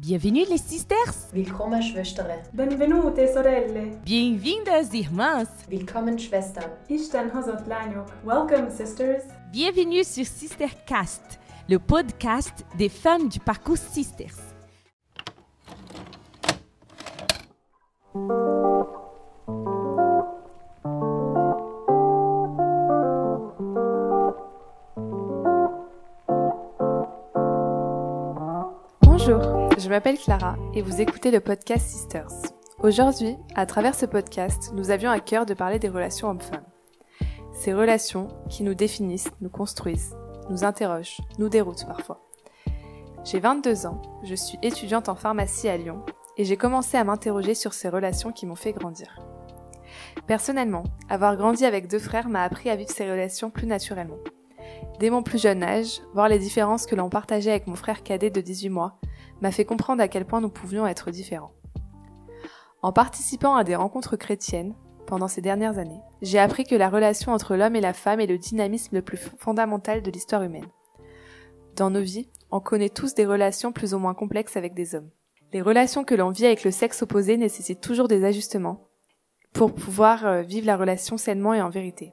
Bienvenue les sisters! Willkommen Schwestern! Benvenute sorelle! Bienvenidas irmãs! Willkommen Schwestern! Isten hozott lányok! Welcome sisters! Bienvenue sur Sistercast, le podcast des femmes du parcours Sisters. Je m'appelle Clara et vous écoutez le podcast Sisters. Aujourd'hui, à travers ce podcast, nous avions à cœur de parler des relations hommes-femmes. Ces relations qui nous définissent, nous construisent, nous interrogent, nous déroutent parfois. J'ai 22 ans, je suis étudiante en pharmacie à Lyon et j'ai commencé à m'interroger sur ces relations qui m'ont fait grandir. Personnellement, avoir grandi avec deux frères m'a appris à vivre ces relations plus naturellement. Dès mon plus jeune âge, voir les différences que l'on partageait avec mon frère cadet de 18 mois m'a fait comprendre à quel point nous pouvions être différents. En participant à des rencontres chrétiennes, pendant ces dernières années, j'ai appris que la relation entre l'homme et la femme est le dynamisme le plus fondamental de l'histoire humaine. Dans nos vies, on connaît tous des relations plus ou moins complexes avec des hommes. Les relations que l'on vit avec le sexe opposé nécessitent toujours des ajustements pour pouvoir euh, vivre la relation sainement et en vérité.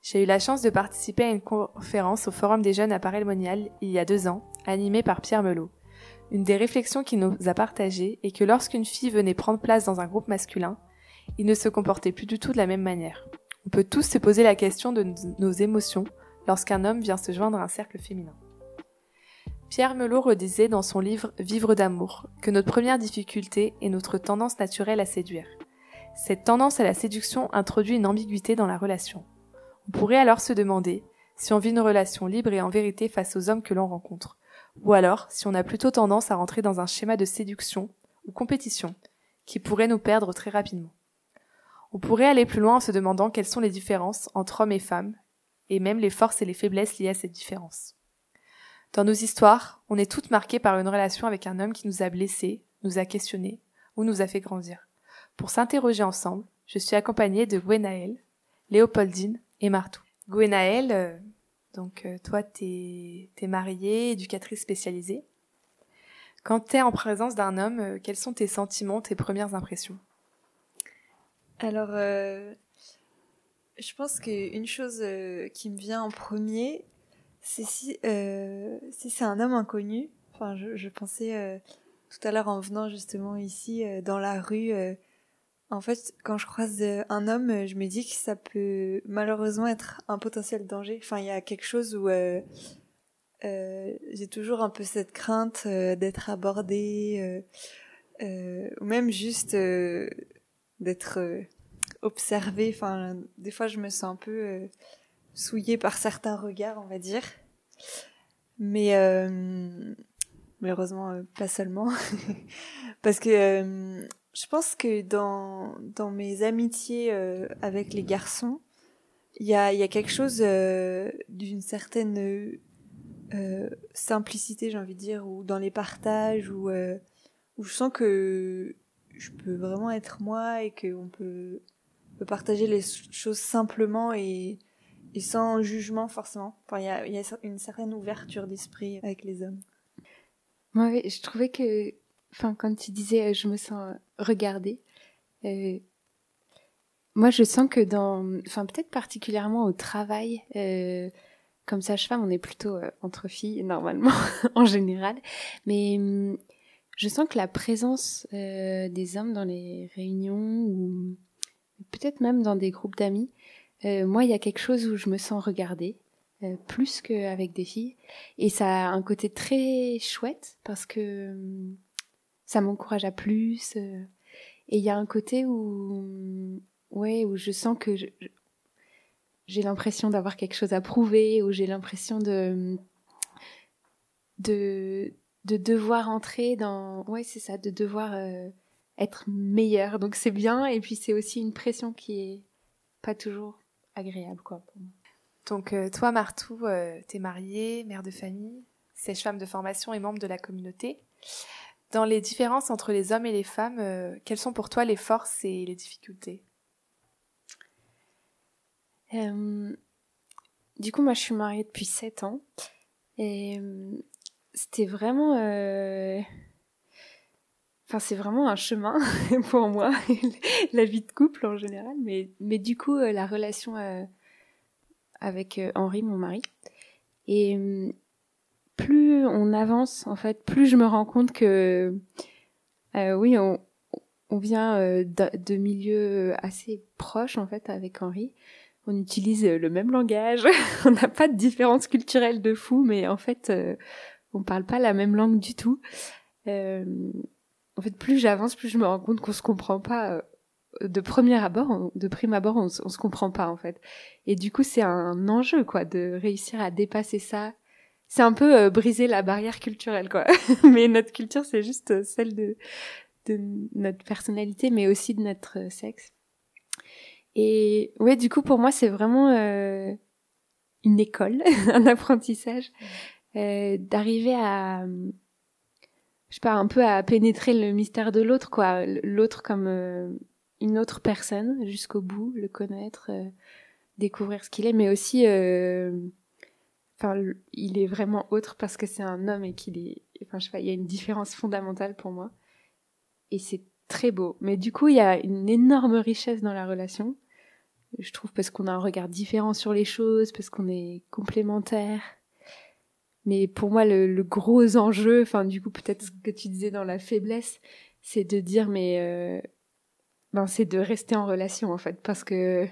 J'ai eu la chance de participer à une conférence au Forum des jeunes à Paray-le-Monial il y a deux ans, animée par Pierre Melot. Une des réflexions qu'il nous a partagées est que lorsqu'une fille venait prendre place dans un groupe masculin, il ne se comportait plus du tout de la même manière. On peut tous se poser la question de nos émotions lorsqu'un homme vient se joindre à un cercle féminin. Pierre Melot redisait dans son livre Vivre d'amour que notre première difficulté est notre tendance naturelle à séduire. Cette tendance à la séduction introduit une ambiguïté dans la relation. On pourrait alors se demander si on vit une relation libre et en vérité face aux hommes que l'on rencontre, ou alors si on a plutôt tendance à rentrer dans un schéma de séduction ou compétition qui pourrait nous perdre très rapidement. On pourrait aller plus loin en se demandant quelles sont les différences entre hommes et femmes, et même les forces et les faiblesses liées à cette différence. Dans nos histoires, on est toutes marquées par une relation avec un homme qui nous a blessés, nous a questionnés ou nous a fait grandir. Pour s'interroger ensemble, je suis accompagnée de Gwenaël, Léopoldine et Martou. Gwenaël, euh, donc euh, toi t'es es mariée, éducatrice spécialisée. Quand t'es en présence d'un homme, euh, quels sont tes sentiments, tes premières impressions? Alors, je pense qu'une chose qui me vient en premier, c'est si, c'est un homme inconnu. Enfin, je, pensais tout à l'heure en venant justement ici dans la rue. En fait, quand je croise euh, un homme, je me dis que ça peut malheureusement être un potentiel danger. Enfin, il y a quelque chose où euh, euh, j'ai toujours un peu cette crainte euh, d'être abordée, euh, ou même juste d'être observée. Enfin, des fois, je me sens un peu souillée par certains regards, on va dire. Mais malheureusement, pas seulement. Parce que je pense que dans, dans mes amitiés euh, avec les garçons, il y a, y a quelque chose euh, d'une certaine euh, simplicité, j'ai envie de dire, ou dans les partages, où, euh, où je sens que je peux vraiment être moi et qu'on peut, peut partager les choses simplement et, et sans jugement forcément. Enfin, il y a, y a une certaine ouverture d'esprit avec les hommes. Moi, je trouvais que, quand tu disais euh, je me sens euh, regardée, euh, moi, je sens que dans, enfin, peut-être particulièrement au travail, comme sage-femme, on est plutôt entre filles normalement, en général, mais hum, je sens que la présence des hommes dans les réunions ou peut-être même dans des groupes d'amis, moi, il y a quelque chose où je me sens regardée. plus qu'avec des filles. Et ça a un côté très chouette parce que hum, ça m'encourage à plus. euh, et il y a un côté où, ouais, où je sens que j'ai l'impression d'avoir quelque chose à prouver, où j'ai l'impression de, de, de devoir entrer dans, ouais, c'est ça, de devoir euh, être meilleur. Donc c'est bien. Et puis c'est aussi une pression qui est pas toujours agréable, quoi, pour moi. Donc euh, toi, Martou, euh, t'es mariée, mère de famille, sèche-femme de formation et membre de la communauté. Dans les différences entre les hommes et les femmes, euh, quelles sont pour toi les forces et les difficultés? Euh, du coup, moi, je suis mariée depuis 7 ans. Et euh, c'était vraiment... enfin c'est vraiment un chemin pour moi, la vie de couple en général, mais mais du coup la relation avec Henri, mon mari, et plus on avance, en fait, plus je me rends compte que oui, on, on vient de, milieux assez proches en fait avec Henri on utilise le même langage, on n'a pas de différence culturelle de fou, mais en fait, euh, on parle pas la même langue du tout. Euh, en fait, plus j'avance, plus je me rends compte qu'on se comprend pas. Euh, de premier abord, de prime abord, on, on, se comprend pas en fait. Et du coup, c'est un enjeu quoi de réussir à dépasser ça. C'est un peu briser la barrière culturelle quoi. mais notre culture, c'est juste celle de de notre personnalité, mais aussi de notre sexe. Et ouais, du coup, pour moi, c'est vraiment euh, une école, un apprentissage, euh, d'arriver à, je sais pas, un peu à pénétrer le mystère de l'autre, quoi. L'autre comme euh, une autre personne jusqu'au bout, le connaître, euh, découvrir ce qu'il est, mais aussi, euh, enfin, il est vraiment autre parce que c'est un homme et qu'il est, enfin, je sais pas, il y a une différence fondamentale pour moi. Et c'est très beau. Mais du coup, il y a une énorme richesse dans la relation je trouve parce qu'on a un regard différent sur les choses, parce qu'on est complémentaires. Mais pour moi, le, gros enjeu, enfin du coup peut-être ce que tu disais dans la faiblesse, c'est de dire mais euh, ben c'est de rester en relation en fait, parce que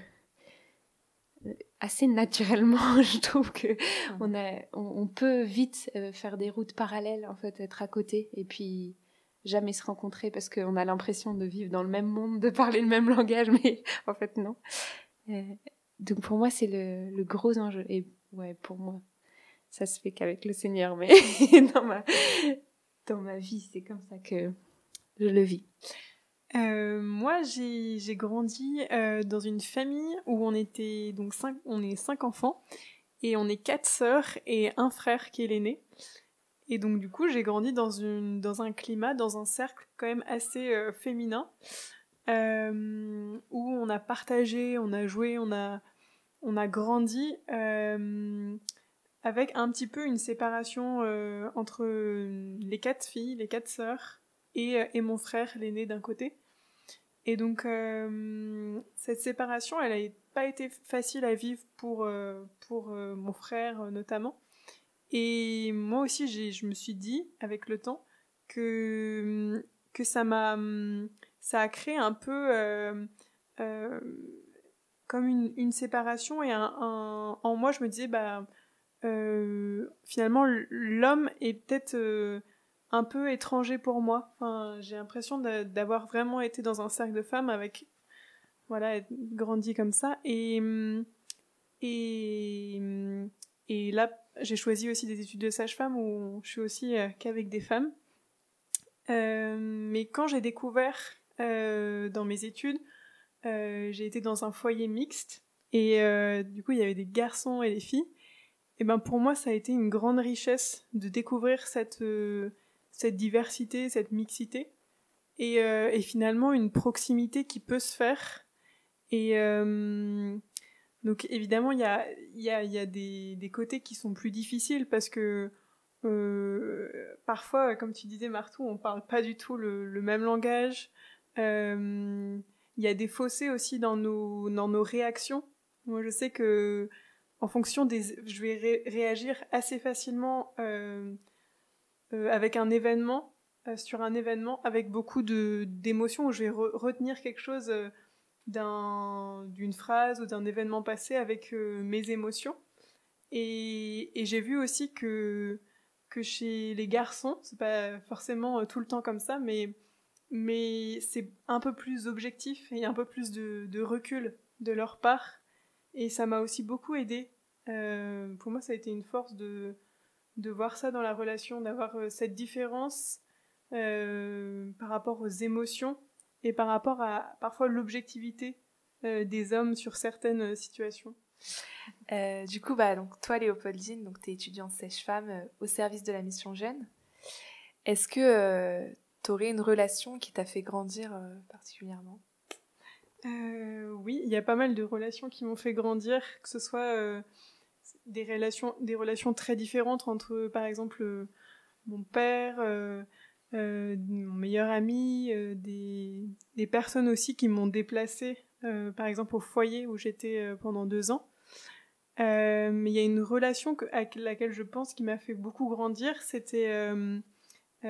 assez naturellement, je trouve que on a, on, peut vite euh, faire des routes parallèles en fait, être à côté et puis jamais se rencontrer parce qu'on a l'impression de vivre dans le même monde, de parler le même langage, mais en fait non. Euh, donc pour moi, c'est le, le, gros enjeu. Et ouais, pour moi, ça se fait qu'avec le Seigneur, mais dans ma, dans ma vie, c'est comme ça que je le vis. Euh, moi, j'ai grandi euh, dans une famille où on était donc cinq, on est cinq enfants et on est quatre sœurs et un frère qui est l'aîné. Et donc du coup, j'ai grandi dans une dans un climat, dans un cercle quand même assez euh, féminin. Où on a partagé, on a joué, on a, on a grandi avec un petit peu une séparation entre les quatre filles, les quatre sœurs et, et mon frère, l'aîné d'un côté. Et donc cette séparation, elle n'a pas été facile à vivre pour, pour mon frère notamment. Et moi aussi, je me suis dit, avec le temps, que, que ça m'a ça a créé un peu euh, euh, comme une, une, séparation et en moi je me disais bah euh, finalement l'homme est peut-être un peu étranger pour moi. J'ai l'impression d'avoir vraiment été dans un cercle de femmes avec voilà grandi comme ça et et et là j'ai choisi aussi des études de sage-femme où je suis aussi qu'avec des femmes. mais quand j'ai découvert euh, dans mes études, euh, j'ai été dans un foyer mixte et euh, du coup il y avait des garçons et des filles. Et ben pour moi ça a été une grande richesse de découvrir cette cette diversité, cette mixité et, et finalement une proximité qui peut se faire. Et donc évidemment, il y a, des, côtés qui sont plus difficiles parce que euh, parfois, comme tu disais Martou, on parle pas du tout le, même langage. Euh, il y a des fossés aussi dans nos, dans nos réactions. Moi, je sais que en fonction des, je vais réagir assez facilement euh, avec un événement, euh, sur un événement, avec beaucoup d'émotions où je vais retenir quelque chose euh, d'un d'une phrase ou d'un événement passé avec euh, mes émotions. Et, j'ai vu aussi que que chez les garçons, c'est pas forcément tout le temps comme ça, mais mais c'est un peu plus objectif et un peu plus de, de recul de leur part. Et ça m'a aussi beaucoup aidé. Pour moi, ça a été une force de, de voir ça dans la relation, d'avoir euh, cette différence euh, par rapport aux émotions et par rapport à parfois l'objectivité euh, des hommes sur certaines euh, situations. du coup, bah, donc, toi, Léopoldine, donc, tu es étudiante sèche-femme au service de la mission Jeune. Est-ce que T'aurais une relation qui t'a fait grandir particulièrement? Oui, il y a pas mal de relations qui m'ont fait grandir, que ce soit des, relations, très différentes entre, par exemple, mon père, euh, mon meilleur ami, euh, des, personnes aussi qui m'ont déplacée, euh, par exemple au foyer où j'étais pendant deux ans. mais il y a une relation à laquelle je pense qui m'a fait beaucoup grandir, c'était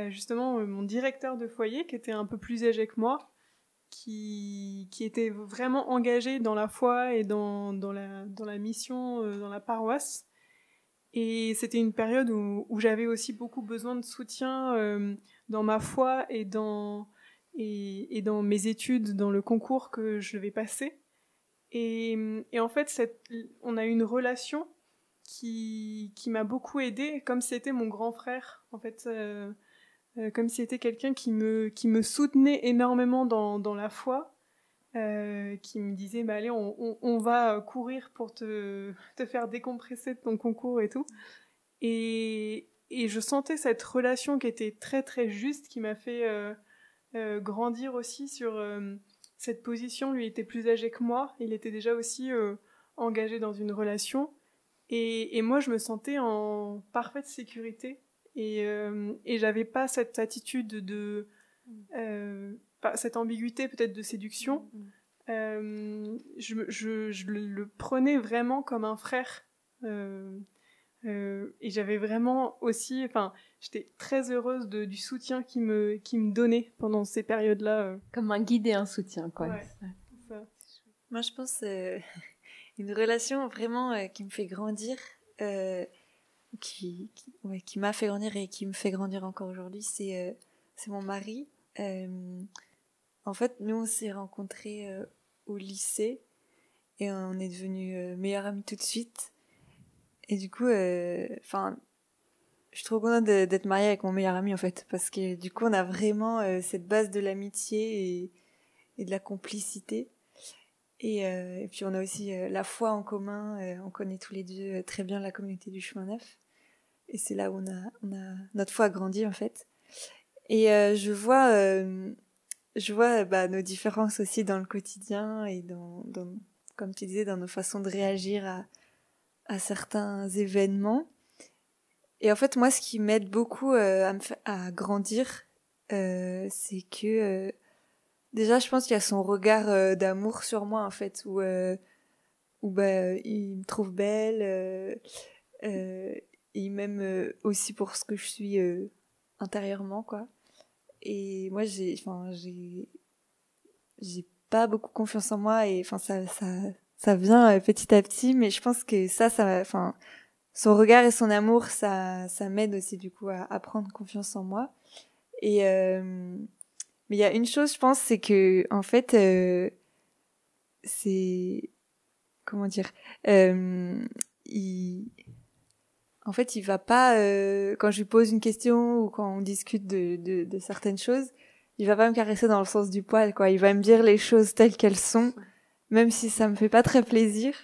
justement mon directeur de foyer qui était un peu plus âgé que moi, qui, qui était vraiment engagé dans la foi et dans, dans, la, dans la mission, dans la paroisse. Et c'était une période où, où j'avais aussi beaucoup besoin de soutien dans ma foi et dans, et, dans mes études, dans le concours que je vais passer. Et, et en fait, cette, on a eu une relation qui, qui m'a beaucoup aidée, comme c'était mon grand frère, en fait, euh, euh, comme si c'était quelqu'un qui me, qui me soutenait énormément dans, dans la foi, euh, qui me disait, bah, allez, on, va courir pour te, te faire décompresser de ton concours et tout. Et, et je sentais cette relation qui était très très juste, qui m'a fait euh, euh, grandir aussi sur euh, cette position. Lui était plus âgé que moi, il était déjà aussi euh, engagé dans une relation, et, et, moi je me sentais en parfaite sécurité, et, euh, et j'avais pas cette attitude de cette ambiguïté peut-être de séduction. Je, je, je, le prenais vraiment comme un frère. Euh, euh, et j'avais vraiment aussi, enfin, j'étais très heureuse de, du soutien qu'il me, qui me donnait pendant ces périodes-là. Euh. Comme un guide et un soutien, quoi. Ouais, ça. Moi, je pense euh, une relation vraiment euh, qui me fait grandir, euh, qui, qui, m'a fait grandir et qui me fait grandir encore aujourd'hui, c'est c'est mon mari. en fait, nous, on s'est rencontrés au lycée et on est devenus meilleurs amis tout de suite. Et du coup, enfin, euh, je suis trop contente d'être mariée avec mon meilleur ami en fait, parce que du coup, on a vraiment euh, cette base de l'amitié et, de la complicité. Euh, et, puis on a aussi la foi en commun. on connaît tous les deux très bien la communauté du chemin neuf. Et c'est là où on a, notre foi a grandi en fait. Et je vois, je vois bah, nos différences aussi dans le quotidien et dans, comme tu disais, dans nos façons de réagir à, certains événements. Et en fait, moi, ce qui m'aide beaucoup euh, à, grandir, euh, c'est que euh, déjà, je pense qu'il y a son regard euh, d'amour sur moi, en fait, où, euh, où bah, il me trouve belle, il m'aime aussi pour ce que je suis intérieurement, quoi. Et moi, j'ai, enfin, j'ai, j'ai pas beaucoup confiance en moi, et enfin, ça, ça, ça vient euh, petit à petit, mais je pense que ça, ça, enfin, son regard et son amour, ça, ça m'aide aussi du coup à, prendre confiance en moi. Et euh, mais il y a une chose, je pense, c'est que en fait, euh, c'est comment dire, euh, il, en fait, il va pas euh, quand je lui pose une question ou quand on discute de, de, de certaines choses, il va pas me caresser dans le sens du poil, quoi. Il va me dire les choses telles qu'elles sont même si ça me fait pas très plaisir.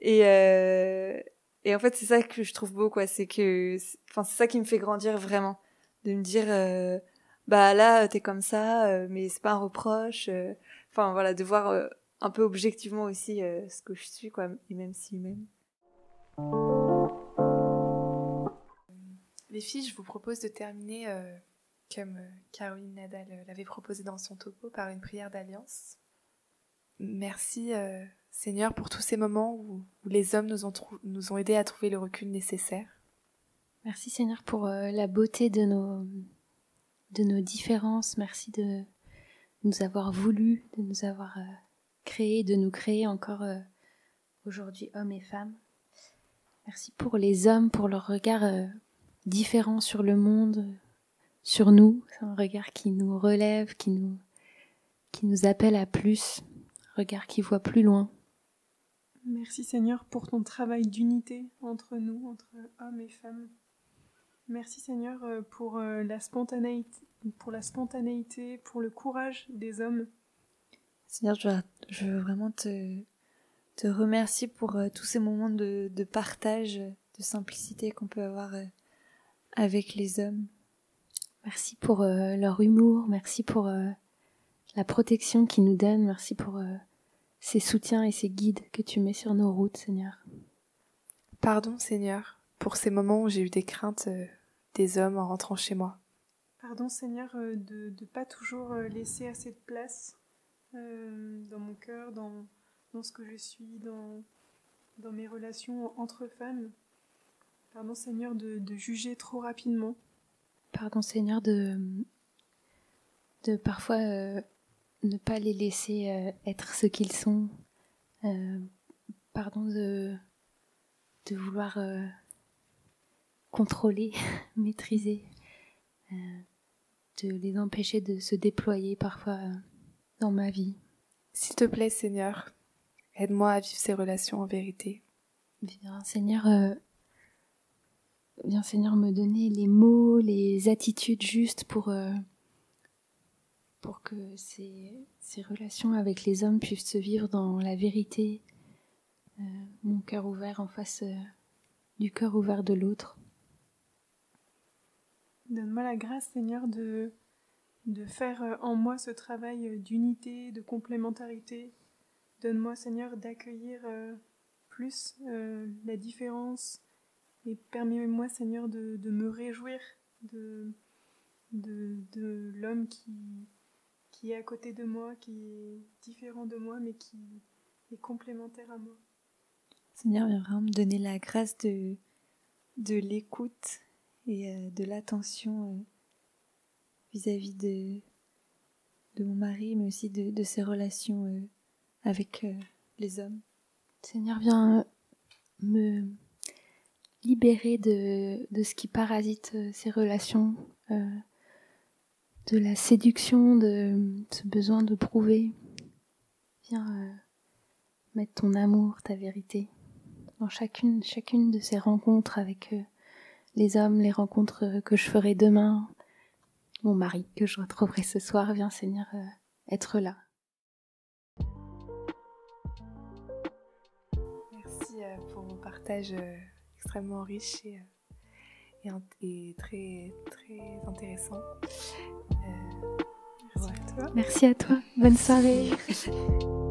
Et, euh, et en fait, c'est ça que je trouve beau, quoi. C'est que, enfin, c'est ça qui me fait grandir vraiment. De me dire, euh, bah là, t'es comme ça, euh, mais c'est pas un reproche. Euh. Enfin, voilà, de voir euh, un peu objectivement aussi ce que je suis, quoi. Et même si même. Les filles, je vous propose de terminer comme Caroline Nadal l'avait proposé dans son topo par une prière d'alliance. Merci euh, Seigneur pour tous ces moments où, les hommes nous ont, aidés à trouver le recul nécessaire. Merci Seigneur pour euh, la beauté de nos, différences. Merci de nous avoir voulu, de nous avoir euh, créé, de nous créer encore euh, aujourd'hui hommes et femmes. Merci pour les hommes, pour leur regard euh, différent sur le monde, sur nous. C'est un regard qui nous relève, qui nous, qui nous appelle à plus regard qui voit plus loin. Merci Seigneur pour ton travail d'unité entre nous, entre hommes et femmes. Merci Seigneur euh, pour euh, la spontanéité, pour la spontanéité, pour le courage des hommes. Seigneur, je veux, je veux vraiment te, te remercier pour euh, tous ces moments de, de, partage, de simplicité qu'on peut avoir avec les hommes. Merci pour leur humour, merci pour la protection qu'ils nous donnent, merci pour ces soutiens et ces guides que tu mets sur nos routes, Seigneur. Pardon, Seigneur, pour ces moments où j'ai eu des craintes euh, des hommes en rentrant chez moi. Pardon Seigneur euh, de ne pas toujours euh, laisser assez de place euh, dans mon cœur, dans, dans ce que je suis, dans, dans mes relations entre femmes. Pardon Seigneur de, de juger trop rapidement. Pardon Seigneur de, de parfois euh, ne pas les laisser euh, être ce qu'ils sont. Euh, pardon de, de vouloir euh, contrôler, maîtriser, euh, de les empêcher de se déployer parfois euh, dans ma vie. S'il te plaît, Seigneur, aide-moi à vivre ces relations en vérité. Viens Seigneur, euh, viens Seigneur me donner les mots, les attitudes justes pour, euh, pour que ces, ces relations avec les hommes puissent se vivre dans la vérité, euh, mon cœur ouvert en face euh, du cœur ouvert de l'autre. Donne-moi la grâce Seigneur de, de faire en moi ce travail d'unité, de complémentarité. Donne-moi Seigneur d'accueillir plus la différence et permets-moi Seigneur de, de me réjouir de, de, de l'homme qui, qui est à côté de moi, qui est différent de moi mais qui est complémentaire à moi. Seigneur, viens vraiment me donner la grâce de, de l'écoute et euh, de l'attention euh, vis-à-vis de, de mon mari, mais aussi de, de ses relations euh, avec les hommes. Seigneur, viens me libérer de, de ce qui parasite euh, ces relations, euh, de la séduction, de ce besoin de prouver. Viens euh, mettre ton amour, ta vérité dans chacune, chacune de ces rencontres avec les hommes, les rencontres que je ferai demain, mon mari que je retrouverai ce soir. Viens Seigneur être là. Merci pour vos partages extrêmement riches et, euh, et, très, très intéressants. Euh, Merci à toi. Merci à toi. Bonne soirée.